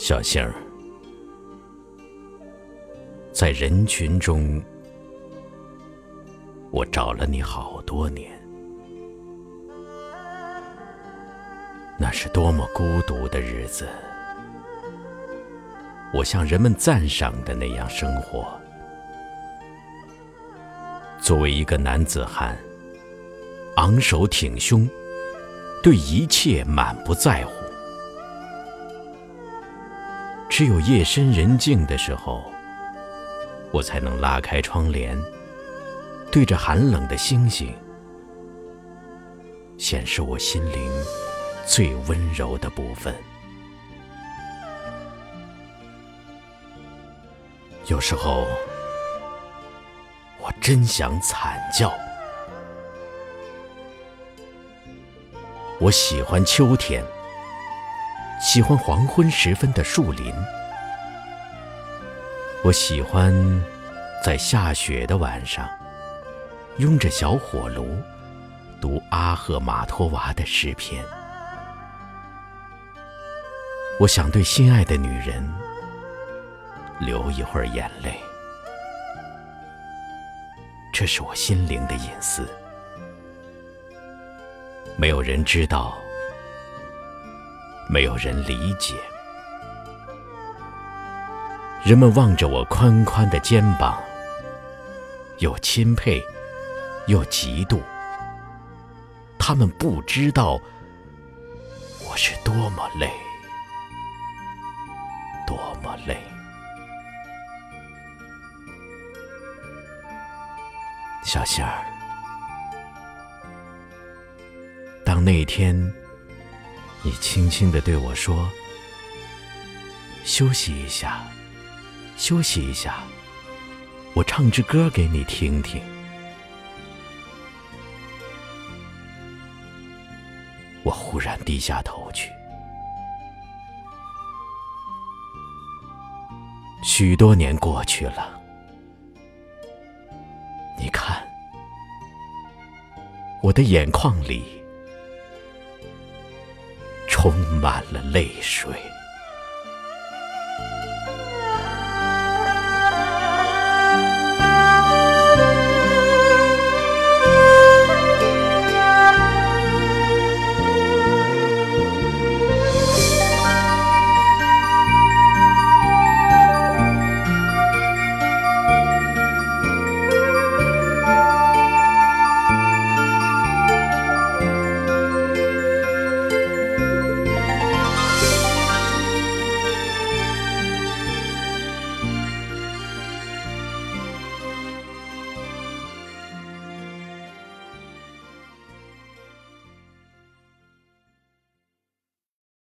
小杏儿，在人群中，我找了你好多年，那是多么孤独的日子。我像人们赞赏的那样生活。作为一个男子汉，昂首挺胸，对一切满不在乎。只有夜深人静的时候，我才能拉开窗帘，对着寒冷的星星，显示我心灵最温柔的部分。有时候，我真想惨叫。我喜欢秋天，喜欢黄昏时分的树林。我喜欢在下雪的晚上，拥着小火炉，读阿赫玛托娃的诗篇。我想对心爱的女人。流一会儿眼泪，这是我心灵的隐私，没有人知道，没有人理解。人们望着我宽宽的肩膀，又钦佩，又嫉妒。他们不知道我是多么累，多么累。小杏儿，当那天你轻轻的对我说：“休息一下，休息一下，我唱支歌给你听听。”我忽然低下头去。许多年过去了。你看我的眼眶里充满了泪水。